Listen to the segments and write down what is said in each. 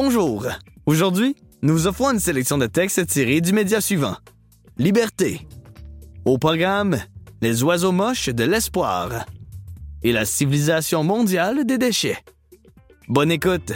Bonjour. Aujourd'hui, nous offrons une sélection de textes tirés du média suivant. Liberté. Au programme, les oiseaux moches de l'espoir et la civilisation mondiale des déchets. Bonne écoute.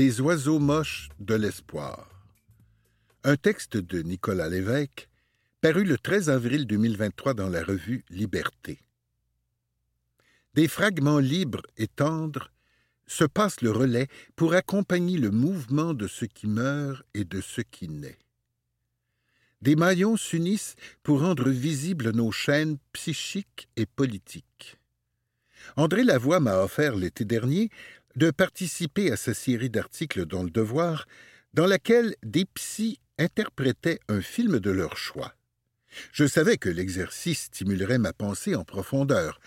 Les oiseaux moches de l'espoir. Un texte de Nicolas Lévesque, paru le 13 avril 2023 dans la revue Liberté. Des fragments libres et tendres se passent le relais pour accompagner le mouvement de ce qui meurt et de ce qui naît. Des maillons s'unissent pour rendre visibles nos chaînes psychiques et politiques. André Lavoie m'a offert l'été dernier de participer à sa série d'articles dans Le Devoir, dans laquelle des psys interprétaient un film de leur choix. Je savais que l'exercice stimulerait ma pensée en profondeur,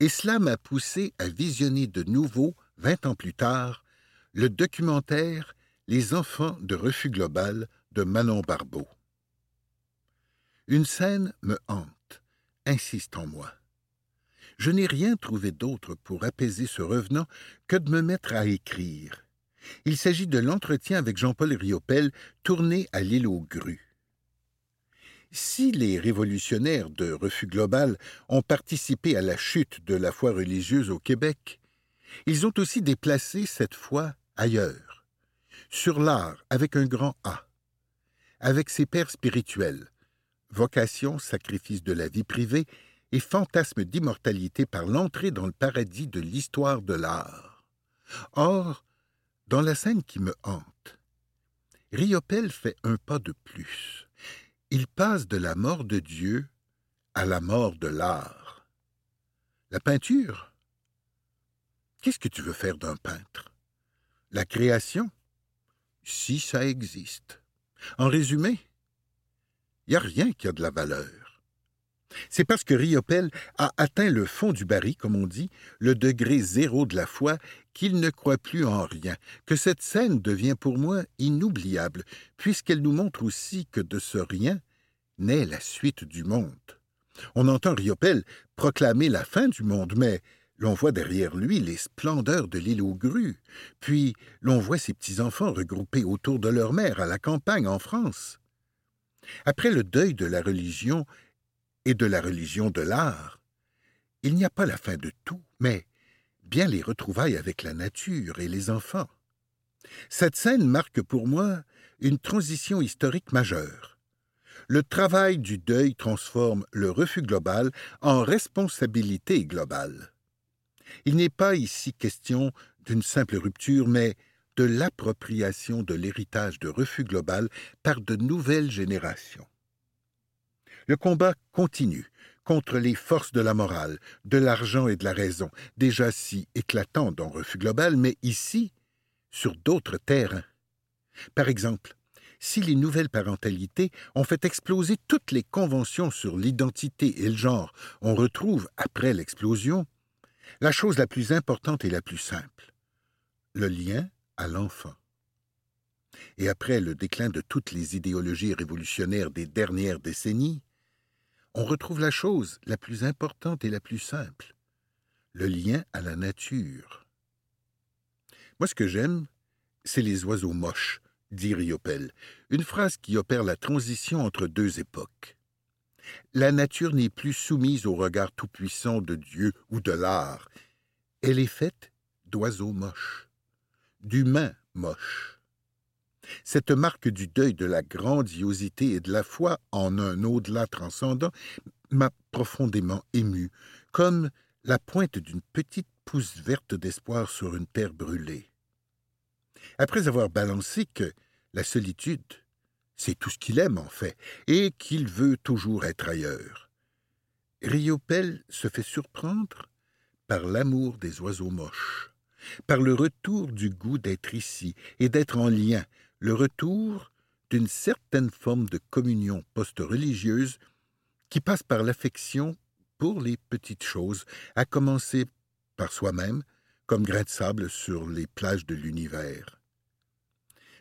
et cela m'a poussé à visionner de nouveau, vingt ans plus tard, le documentaire Les enfants de refus global de Manon Barbeau. Une scène me hante, insiste en moi je n'ai rien trouvé d'autre pour apaiser ce revenant que de me mettre à écrire. Il s'agit de l'entretien avec Jean-Paul Riopel tourné à l'île aux grues. Si les révolutionnaires de Refus Global ont participé à la chute de la foi religieuse au Québec, ils ont aussi déplacé cette foi ailleurs, sur l'art avec un grand A, avec ses pères spirituels, vocation, sacrifice de la vie privée et fantasme d'immortalité par l'entrée dans le paradis de l'histoire de l'art. Or, dans la scène qui me hante, Riopel fait un pas de plus. Il passe de la mort de Dieu à la mort de l'art. La peinture? Qu'est-ce que tu veux faire d'un peintre? La création? Si ça existe. En résumé, il n'y a rien qui a de la valeur. C'est parce que Riopel a atteint le fond du baril, comme on dit, le degré zéro de la foi, qu'il ne croit plus en rien, que cette scène devient pour moi inoubliable, puisqu'elle nous montre aussi que de ce rien naît la suite du monde. On entend Riopel proclamer la fin du monde, mais l'on voit derrière lui les splendeurs de l'île aux grues, puis l'on voit ses petits-enfants regroupés autour de leur mère à la campagne en France. Après le deuil de la religion et de la religion de l'art, il n'y a pas la fin de tout, mais bien les retrouvailles avec la nature et les enfants. Cette scène marque pour moi une transition historique majeure. Le travail du deuil transforme le refus global en responsabilité globale. Il n'est pas ici question d'une simple rupture, mais de l'appropriation de l'héritage de refus global par de nouvelles générations. Le combat continue contre les forces de la morale, de l'argent et de la raison, déjà si éclatants dans Refus Global, mais ici, sur d'autres terrains. Par exemple, si les nouvelles parentalités ont fait exploser toutes les conventions sur l'identité et le genre, on retrouve, après l'explosion, la chose la plus importante et la plus simple, le lien à l'enfant. Et après le déclin de toutes les idéologies révolutionnaires des dernières décennies, on retrouve la chose la plus importante et la plus simple, le lien à la nature. Moi, ce que j'aime, c'est les oiseaux moches, dit Riopel, une phrase qui opère la transition entre deux époques. La nature n'est plus soumise au regard tout-puissant de Dieu ou de l'art. Elle est faite d'oiseaux moches, d'humains moches. Cette marque du deuil de la grandiosité et de la foi en un au-delà transcendant m'a profondément ému, comme la pointe d'une petite pousse verte d'espoir sur une terre brûlée. Après avoir balancé que la solitude, c'est tout ce qu'il aime en fait, et qu'il veut toujours être ailleurs, Riopel se fait surprendre par l'amour des oiseaux moches, par le retour du goût d'être ici et d'être en lien, le retour d'une certaine forme de communion post-religieuse qui passe par l'affection pour les petites choses, à commencer par soi-même, comme grain de sable sur les plages de l'univers.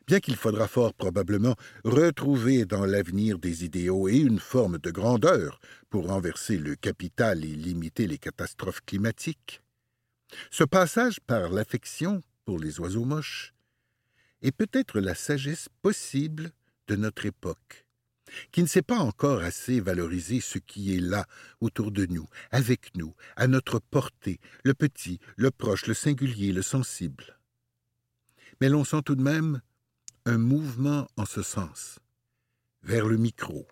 Bien qu'il faudra fort probablement retrouver dans l'avenir des idéaux et une forme de grandeur pour renverser le capital et limiter les catastrophes climatiques, ce passage par l'affection pour les oiseaux moches est peut-être la sagesse possible de notre époque, qui ne sait pas encore assez valoriser ce qui est là, autour de nous, avec nous, à notre portée, le petit, le proche, le singulier, le sensible. Mais l'on sent tout de même un mouvement en ce sens, vers le micro,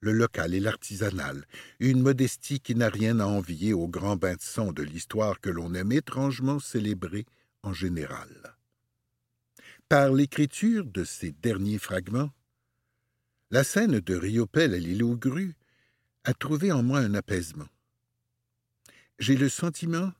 le local et l'artisanal, une modestie qui n'a rien à envier au grand bain de sang de l'histoire que l'on aime étrangement célébrer en général. Par l'écriture de ces derniers fragments, la scène de Riopel à l'île aux grues a trouvé en moi un apaisement. J'ai le sentiment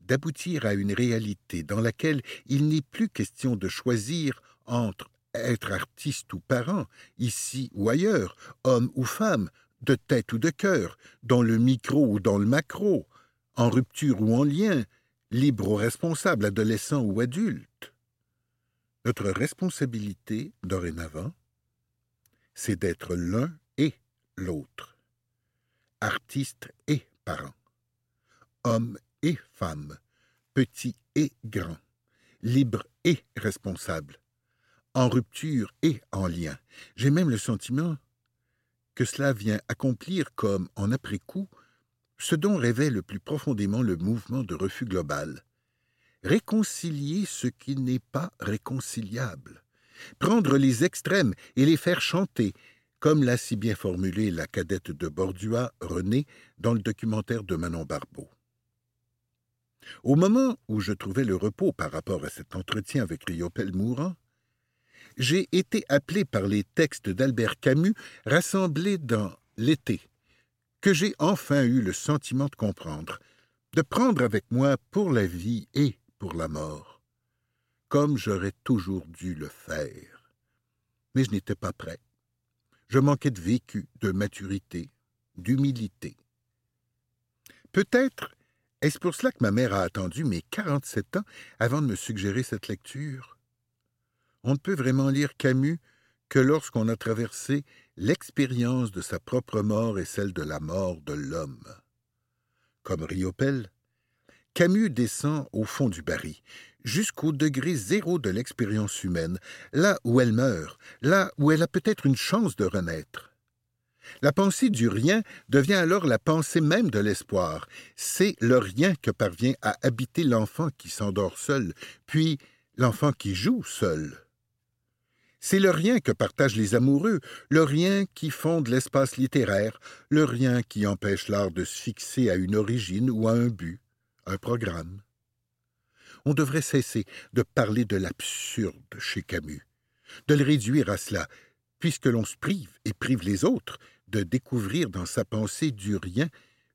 d'aboutir à une réalité dans laquelle il n'est plus question de choisir entre être artiste ou parent, ici ou ailleurs, homme ou femme, de tête ou de cœur, dans le micro ou dans le macro, en rupture ou en lien, libre ou responsable, adolescent ou adulte. Notre responsabilité, dorénavant, c'est d'être l'un et l'autre, artiste et parent, homme et femme, petit et grand, libre et responsable, en rupture et en lien. J'ai même le sentiment que cela vient accomplir comme, en après-coup, ce dont rêvait le plus profondément le mouvement de refus global. Réconcilier ce qui n'est pas réconciliable. Prendre les extrêmes et les faire chanter, comme l'a si bien formulé la cadette de Bordua, Renée, dans le documentaire de Manon Barbeau. Au moment où je trouvais le repos par rapport à cet entretien avec Riopel mourant, j'ai été appelé par les textes d'Albert Camus rassemblés dans L'été, que j'ai enfin eu le sentiment de comprendre, de prendre avec moi pour la vie et pour la mort, comme j'aurais toujours dû le faire. Mais je n'étais pas prêt. Je manquais de vécu, de maturité, d'humilité. Peut-être est-ce pour cela que ma mère a attendu mes quarante-sept ans avant de me suggérer cette lecture on ne peut vraiment lire Camus que lorsqu'on a traversé l'expérience de sa propre mort et celle de la mort de l'homme. Comme Riopel, Camus descend au fond du baril, jusqu'au degré zéro de l'expérience humaine, là où elle meurt, là où elle a peut-être une chance de renaître. La pensée du rien devient alors la pensée même de l'espoir. C'est le rien que parvient à habiter l'enfant qui s'endort seul, puis l'enfant qui joue seul. C'est le rien que partagent les amoureux, le rien qui fonde l'espace littéraire, le rien qui empêche l'art de se fixer à une origine ou à un but, un programme. On devrait cesser de parler de l'absurde chez Camus, de le réduire à cela, puisque l'on se prive et prive les autres de découvrir dans sa pensée du rien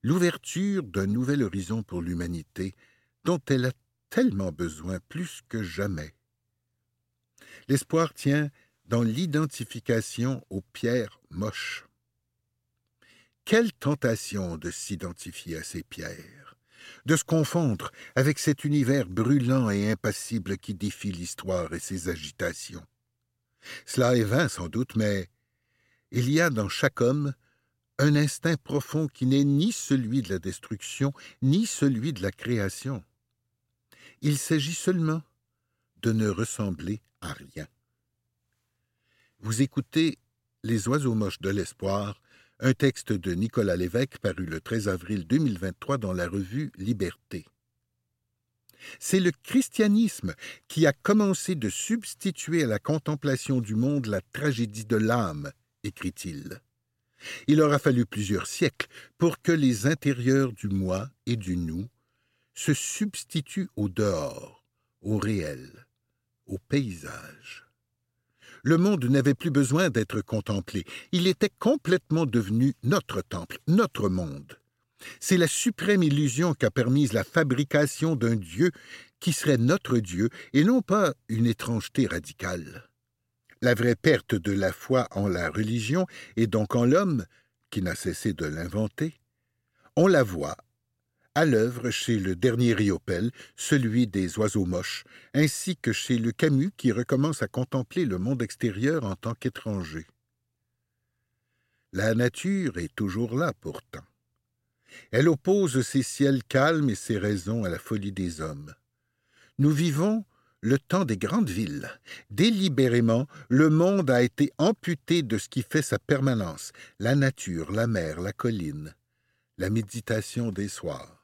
l'ouverture d'un nouvel horizon pour l'humanité dont elle a tellement besoin plus que jamais. L'espoir tient dans l'identification aux pierres moches. Quelle tentation de s'identifier à ces pierres, de se confondre avec cet univers brûlant et impassible qui défie l'histoire et ses agitations. Cela est vain sans doute, mais il y a dans chaque homme un instinct profond qui n'est ni celui de la destruction, ni celui de la création. Il s'agit seulement de ne ressembler à rien. Vous écoutez Les oiseaux moches de l'espoir, un texte de Nicolas Lévesque paru le 13 avril 2023 dans la revue Liberté. C'est le christianisme qui a commencé de substituer à la contemplation du monde la tragédie de l'âme, écrit-il. Il aura fallu plusieurs siècles pour que les intérieurs du moi et du nous se substituent au dehors, au réel au paysage. Le monde n'avait plus besoin d'être contemplé, il était complètement devenu notre temple, notre monde. C'est la suprême illusion qu'a permise la fabrication d'un Dieu qui serait notre Dieu et non pas une étrangeté radicale. La vraie perte de la foi en la religion et donc en l'homme, qui n'a cessé de l'inventer, on la voit à l'œuvre chez le dernier Riopel, celui des oiseaux moches, ainsi que chez le Camus qui recommence à contempler le monde extérieur en tant qu'étranger. La nature est toujours là pourtant. Elle oppose ses ciels calmes et ses raisons à la folie des hommes. Nous vivons le temps des grandes villes. Délibérément, le monde a été amputé de ce qui fait sa permanence, la nature, la mer, la colline, la méditation des soirs.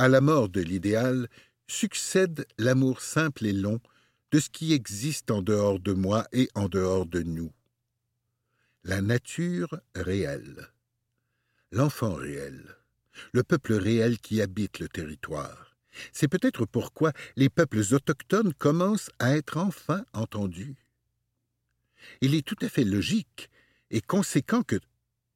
À la mort de l'idéal succède l'amour simple et long de ce qui existe en dehors de moi et en dehors de nous. La nature réelle, l'enfant réel, le peuple réel qui habite le territoire. C'est peut-être pourquoi les peuples autochtones commencent à être enfin entendus. Il est tout à fait logique et conséquent que,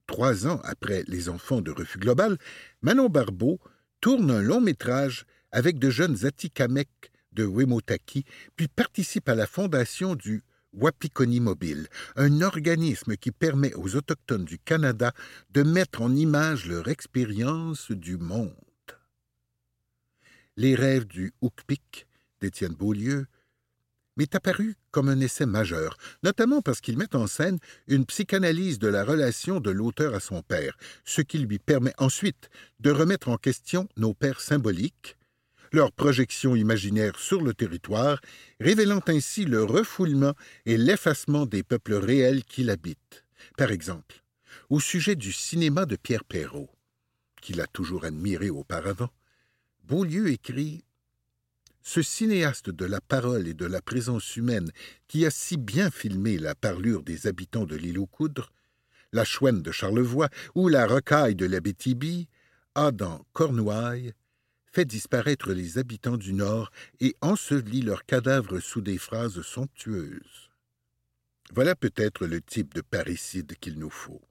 trois ans après Les Enfants de Refus Global, Manon Barbeau tourne un long métrage avec de jeunes Atikamekw de Wemotaki, puis participe à la fondation du Wapikoni Mobile, un organisme qui permet aux Autochtones du Canada de mettre en image leur expérience du monde. Les rêves du Hookpik d'Étienne Beaulieu m'est apparu comme un essai majeur, notamment parce qu'il met en scène une psychanalyse de la relation de l'auteur à son père, ce qui lui permet ensuite de remettre en question nos pères symboliques, leur projection imaginaire sur le territoire, révélant ainsi le refoulement et l'effacement des peuples réels qui l'habitent. Par exemple, au sujet du cinéma de Pierre Perrault, qu'il a toujours admiré auparavant, Beaulieu écrit ce cinéaste de la parole et de la présence humaine, qui a si bien filmé la parlure des habitants de l'île aux Coudres, la chouenne de Charlevoix ou la rocaille de la Bétibie, a dans Cornouailles fait disparaître les habitants du Nord et ensevelit leurs cadavres sous des phrases somptueuses. Voilà peut-être le type de parricide qu'il nous faut.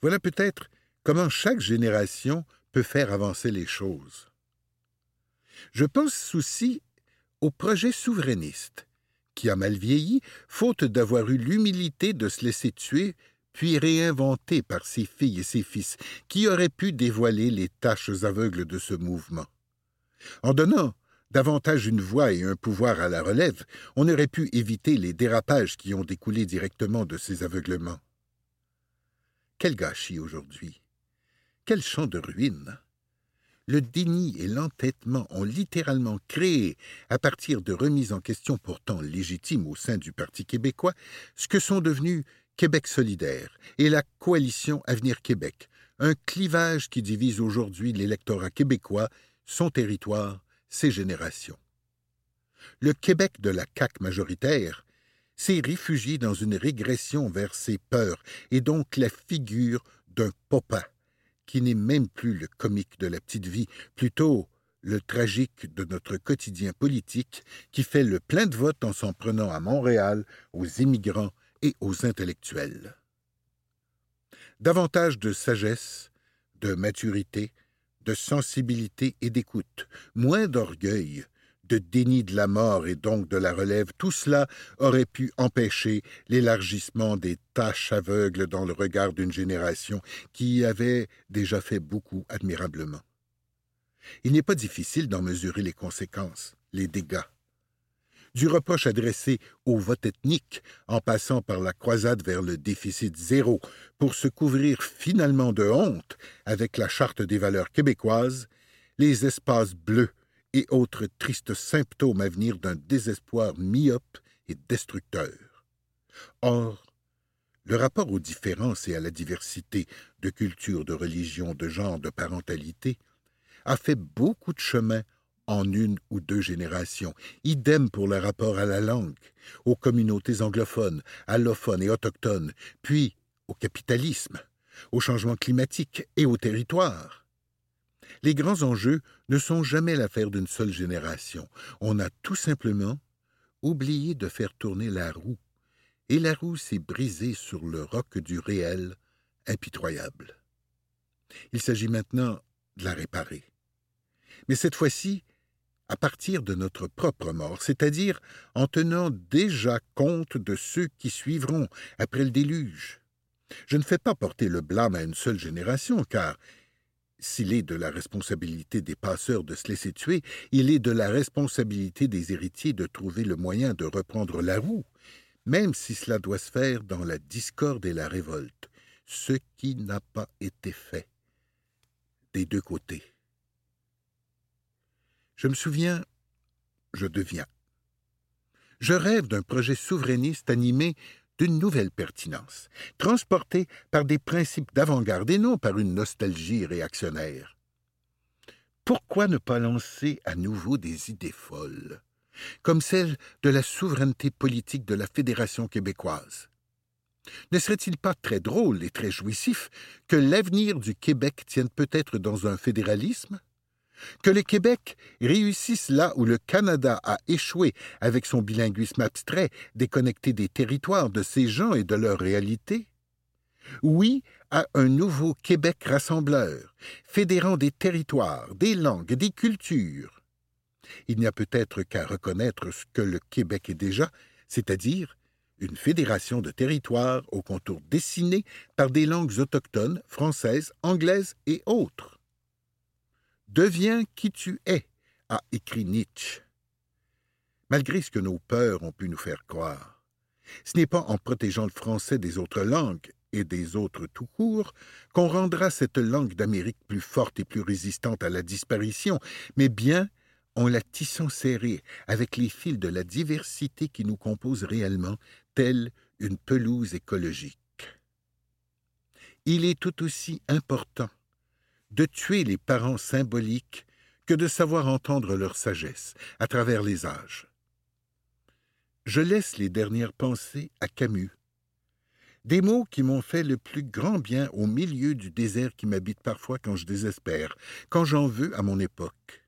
Voilà peut-être comment chaque génération peut faire avancer les choses. Je pense aussi au projet souverainiste, qui a mal vieilli, faute d'avoir eu l'humilité de se laisser tuer, puis réinventé par ses filles et ses fils, qui auraient pu dévoiler les tâches aveugles de ce mouvement. En donnant davantage une voix et un pouvoir à la relève, on aurait pu éviter les dérapages qui ont découlé directement de ces aveuglements. Quel gâchis aujourd'hui! Quel champ de ruines! Le déni et l'entêtement ont littéralement créé, à partir de remises en question pourtant légitimes au sein du Parti québécois, ce que sont devenus Québec solidaire et la coalition Avenir Québec, un clivage qui divise aujourd'hui l'électorat québécois, son territoire, ses générations. Le Québec de la CAQ majoritaire s'est réfugié dans une régression vers ses peurs et donc la figure d'un popin qui n'est même plus le comique de la petite vie, plutôt le tragique de notre quotidien politique qui fait le plein de votes en s'en prenant à Montréal, aux immigrants et aux intellectuels. Davantage de sagesse, de maturité, de sensibilité et d'écoute, moins d'orgueil, de déni de la mort et donc de la relève, tout cela aurait pu empêcher l'élargissement des tâches aveugles dans le regard d'une génération qui avait déjà fait beaucoup admirablement. Il n'est pas difficile d'en mesurer les conséquences, les dégâts. Du reproche adressé au vote ethnique, en passant par la croisade vers le déficit zéro, pour se couvrir finalement de honte avec la Charte des valeurs québécoises, les espaces bleus et autres tristes symptômes à venir d'un désespoir myope et destructeur. Or, le rapport aux différences et à la diversité de culture, de religion, de genre, de parentalité a fait beaucoup de chemin en une ou deux générations. Idem pour le rapport à la langue, aux communautés anglophones, allophones et autochtones, puis au capitalisme, au changement climatique et au territoire. Les grands enjeux ne sont jamais l'affaire d'une seule génération. On a tout simplement oublié de faire tourner la roue, et la roue s'est brisée sur le roc du réel impitoyable. Il s'agit maintenant de la réparer. Mais cette fois-ci, à partir de notre propre mort, c'est-à-dire en tenant déjà compte de ceux qui suivront après le déluge. Je ne fais pas porter le blâme à une seule génération, car s'il est de la responsabilité des passeurs de se laisser tuer, il est de la responsabilité des héritiers de trouver le moyen de reprendre la roue, même si cela doit se faire dans la discorde et la révolte, ce qui n'a pas été fait des deux côtés. Je me souviens, je deviens. Je rêve d'un projet souverainiste animé d'une nouvelle pertinence, transporté par des principes d'avant-garde et non par une nostalgie réactionnaire. Pourquoi ne pas lancer à nouveau des idées folles, comme celle de la souveraineté politique de la Fédération québécoise? Ne serait-il pas très drôle et très jouissif que l'avenir du Québec tienne peut-être dans un fédéralisme que le Québec réussisse là où le Canada a échoué avec son bilinguisme abstrait, déconnecté des territoires, de ses gens et de leur réalité Oui à un nouveau Québec rassembleur, fédérant des territoires, des langues, des cultures. Il n'y a peut-être qu'à reconnaître ce que le Québec est déjà, c'est-à-dire une fédération de territoires aux contours dessinés par des langues autochtones, françaises, anglaises et autres. Deviens qui tu es, a écrit Nietzsche. Malgré ce que nos peurs ont pu nous faire croire, ce n'est pas en protégeant le français des autres langues et des autres tout court qu'on rendra cette langue d'Amérique plus forte et plus résistante à la disparition, mais bien en la tissant serrée avec les fils de la diversité qui nous compose réellement, telle une pelouse écologique. Il est tout aussi important de tuer les parents symboliques que de savoir entendre leur sagesse à travers les âges. Je laisse les dernières pensées à Camus. Des mots qui m'ont fait le plus grand bien au milieu du désert qui m'habite parfois quand je désespère, quand j'en veux à mon époque.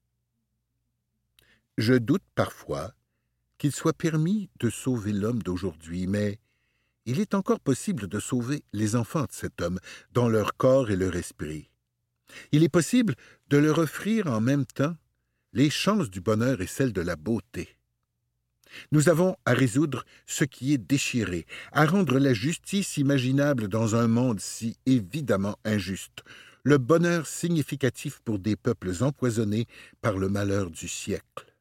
Je doute parfois qu'il soit permis de sauver l'homme d'aujourd'hui, mais il est encore possible de sauver les enfants de cet homme, dans leur corps et leur esprit. Il est possible de leur offrir en même temps les chances du bonheur et celles de la beauté. Nous avons à résoudre ce qui est déchiré, à rendre la justice imaginable dans un monde si évidemment injuste, le bonheur significatif pour des peuples empoisonnés par le malheur du siècle.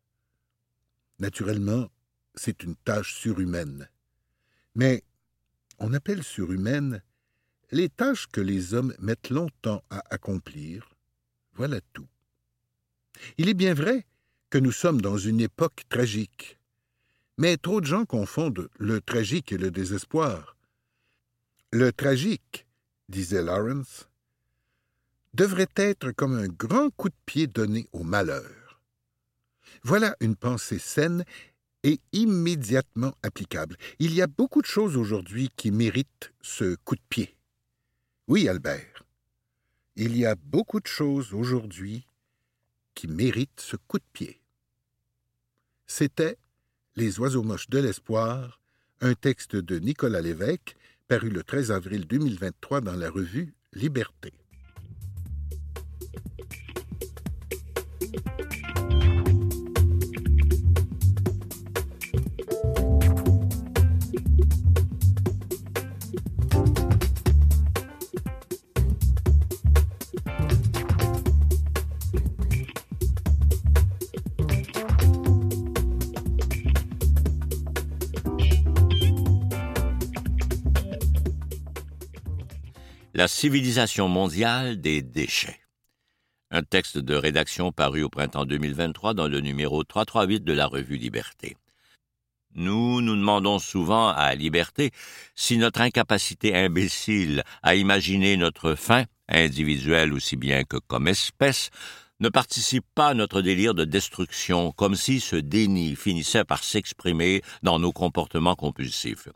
Naturellement, c'est une tâche surhumaine. Mais on appelle surhumaine les tâches que les hommes mettent longtemps à accomplir, voilà tout. Il est bien vrai que nous sommes dans une époque tragique, mais trop de gens confondent le tragique et le désespoir. Le tragique, disait Lawrence, devrait être comme un grand coup de pied donné au malheur. Voilà une pensée saine et immédiatement applicable. Il y a beaucoup de choses aujourd'hui qui méritent ce coup de pied. Oui, Albert, il y a beaucoup de choses aujourd'hui qui méritent ce coup de pied. C'était Les oiseaux moches de l'espoir, un texte de Nicolas Lévesque, paru le 13 avril 2023 dans la revue Liberté. La civilisation mondiale des déchets. Un texte de rédaction paru au printemps 2023 dans le numéro 338 de la revue Liberté. Nous nous demandons souvent à Liberté si notre incapacité imbécile à imaginer notre fin, individuelle aussi bien que comme espèce, ne participe pas à notre délire de destruction, comme si ce déni finissait par s'exprimer dans nos comportements compulsifs.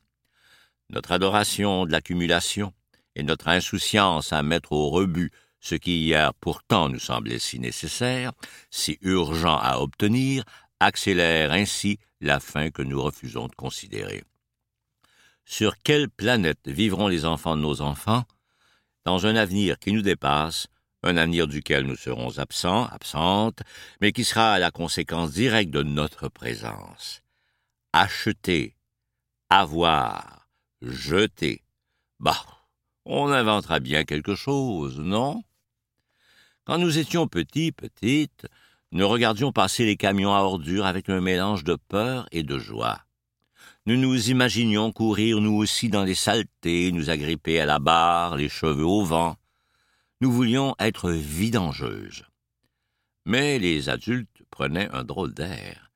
Notre adoration de l'accumulation, et notre insouciance à mettre au rebut ce qui hier pourtant nous semblait si nécessaire, si urgent à obtenir, accélère ainsi la fin que nous refusons de considérer. Sur quelle planète vivront les enfants de nos enfants? Dans un avenir qui nous dépasse, un avenir duquel nous serons absents, absentes, mais qui sera la conséquence directe de notre présence. Acheter, avoir, jeter. Bah, on inventera bien quelque chose, non? Quand nous étions petits, petites, nous regardions passer les camions à ordures avec un mélange de peur et de joie. Nous nous imaginions courir nous aussi dans les saletés, nous agripper à la barre, les cheveux au vent. Nous voulions être vidangeuses. Mais les adultes prenaient un drôle d'air.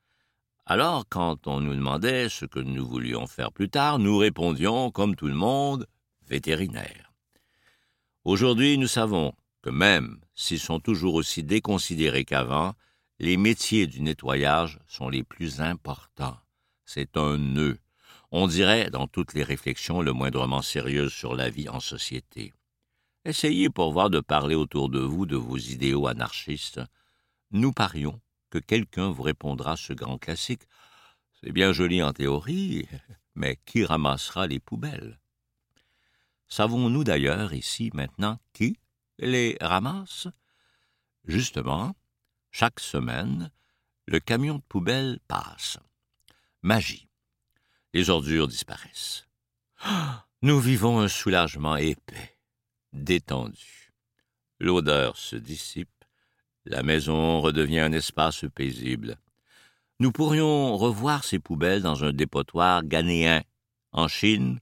Alors, quand on nous demandait ce que nous voulions faire plus tard, nous répondions, comme tout le monde, vétérinaire. Aujourd'hui, nous savons que même s'ils sont toujours aussi déconsidérés qu'avant, les métiers du nettoyage sont les plus importants. C'est un nœud. On dirait, dans toutes les réflexions le moindrement sérieuses sur la vie en société. Essayez pour voir de parler autour de vous de vos idéaux anarchistes. Nous parions que quelqu'un vous répondra ce grand classique. C'est bien joli en théorie, mais qui ramassera les poubelles? Savons-nous d'ailleurs ici maintenant qui les ramasse? Justement, chaque semaine, le camion de poubelle passe. Magie. Les ordures disparaissent. Nous vivons un soulagement épais, détendu. L'odeur se dissipe, la maison redevient un espace paisible. Nous pourrions revoir ces poubelles dans un dépotoir ghanéen, en Chine,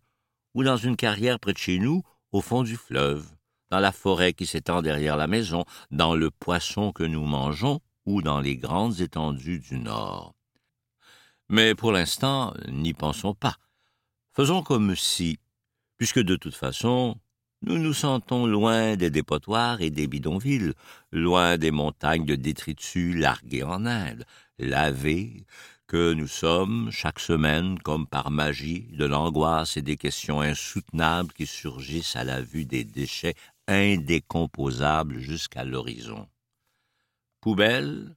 ou dans une carrière près de chez nous, au fond du fleuve dans la forêt qui s'étend derrière la maison, dans le poisson que nous mangeons ou dans les grandes étendues du Nord. Mais pour l'instant, n'y pensons pas. Faisons comme si, puisque de toute façon, nous nous sentons loin des dépotoirs et des bidonvilles, loin des montagnes de détritus largués en Inde, lavés, que nous sommes, chaque semaine, comme par magie, de l'angoisse et des questions insoutenables qui surgissent à la vue des déchets indécomposable jusqu'à l'horizon. Poubelle,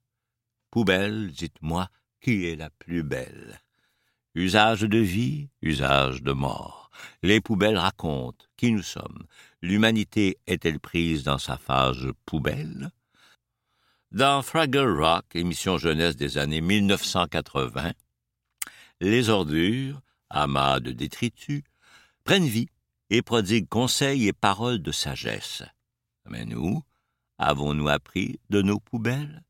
poubelle, dites-moi, qui est la plus belle? Usage de vie, usage de mort. Les poubelles racontent qui nous sommes. L'humanité est-elle prise dans sa phase poubelle? Dans Fraggle Rock, émission jeunesse des années 1980, les ordures, amas de détritus, prennent vie et prodigue conseils et paroles de sagesse. Mais nous, avons-nous appris de nos poubelles?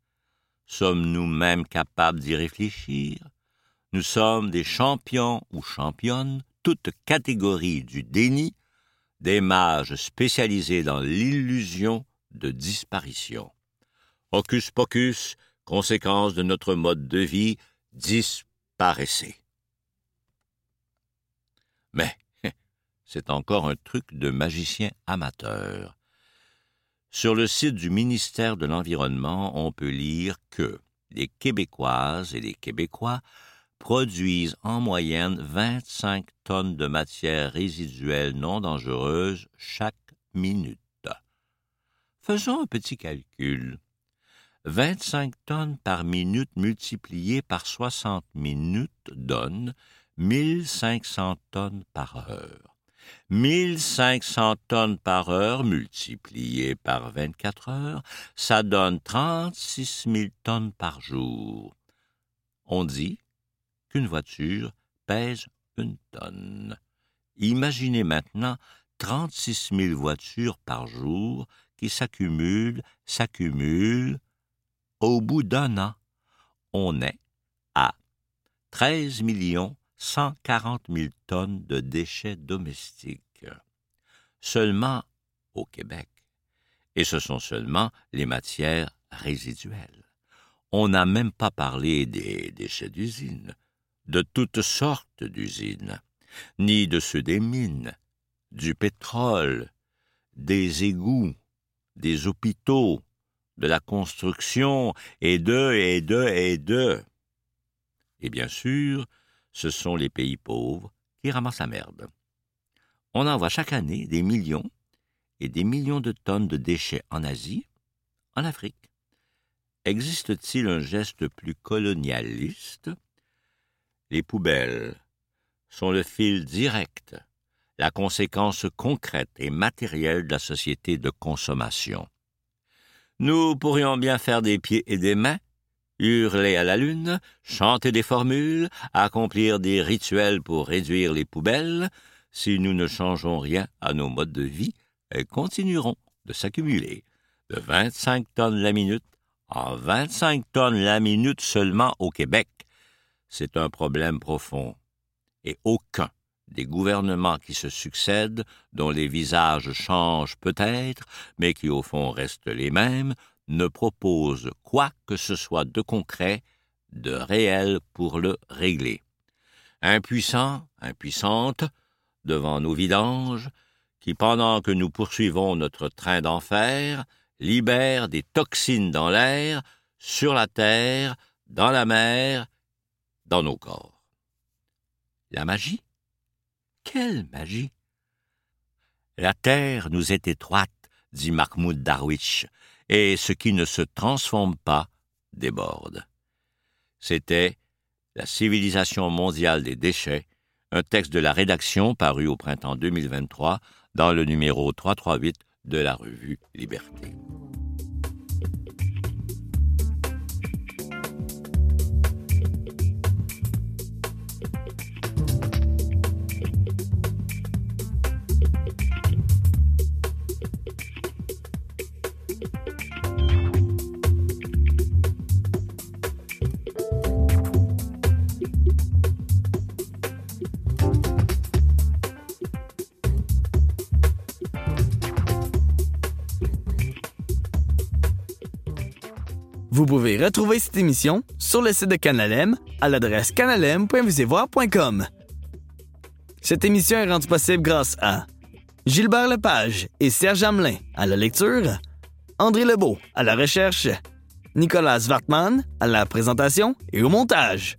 Sommes-nous même capables d'y réfléchir? Nous sommes des champions ou championnes, toutes catégories du déni, des mages spécialisés dans l'illusion de disparition. Hocus pocus, conséquence de notre mode de vie, disparaissez. Mais c'est encore un truc de magicien amateur. Sur le site du ministère de l'Environnement, on peut lire que les Québécoises et les Québécois produisent en moyenne 25 tonnes de matières résiduelles non dangereuses chaque minute. Faisons un petit calcul. 25 tonnes par minute multipliées par 60 minutes donne 1500 tonnes par heure. 1500 tonnes par heure multipliées par 24 heures, ça donne 36 000 tonnes par jour. On dit qu'une voiture pèse une tonne. Imaginez maintenant 36 000 voitures par jour qui s'accumulent, s'accumulent. Au bout d'un an, on est à 13 millions 140 000 tonnes de déchets domestiques. Seulement au Québec. Et ce sont seulement les matières résiduelles. On n'a même pas parlé des déchets d'usine, de toutes sortes d'usines, ni de ceux des mines, du pétrole, des égouts, des hôpitaux, de la construction, et de, et de, et de. Et bien sûr, ce sont les pays pauvres qui ramassent la merde. On envoie chaque année des millions et des millions de tonnes de déchets en Asie, en Afrique. Existe-t-il un geste plus colonialiste? Les poubelles sont le fil direct, la conséquence concrète et matérielle de la société de consommation. Nous pourrions bien faire des pieds et des mains, hurler à la lune, chanter des formules, accomplir des rituels pour réduire les poubelles. Si nous ne changeons rien à nos modes de vie, elles continueront de s'accumuler de 25 tonnes la minute en 25 tonnes la minute seulement au Québec. C'est un problème profond. Et aucun des gouvernements qui se succèdent, dont les visages changent peut-être, mais qui au fond restent les mêmes, ne propose quoi que ce soit de concret, de réel pour le régler. Impuissants, impuissantes, devant nos vidanges, qui, pendant que nous poursuivons notre train d'enfer, libèrent des toxines dans l'air, sur la terre, dans la mer, dans nos corps. La magie? Quelle magie La terre nous est étroite, dit Mahmoud Darwish, et ce qui ne se transforme pas déborde. C'était La civilisation mondiale des déchets, un texte de la rédaction paru au printemps 2023 dans le numéro 338 de la revue Liberté. Vous pouvez retrouver cette émission sur le site de Canalem à l'adresse canalem.visevoir.com. Cette émission est rendue possible grâce à Gilbert Lepage et Serge Hamelin à la lecture, André Lebeau à la recherche, Nicolas Wartman à la présentation et au montage.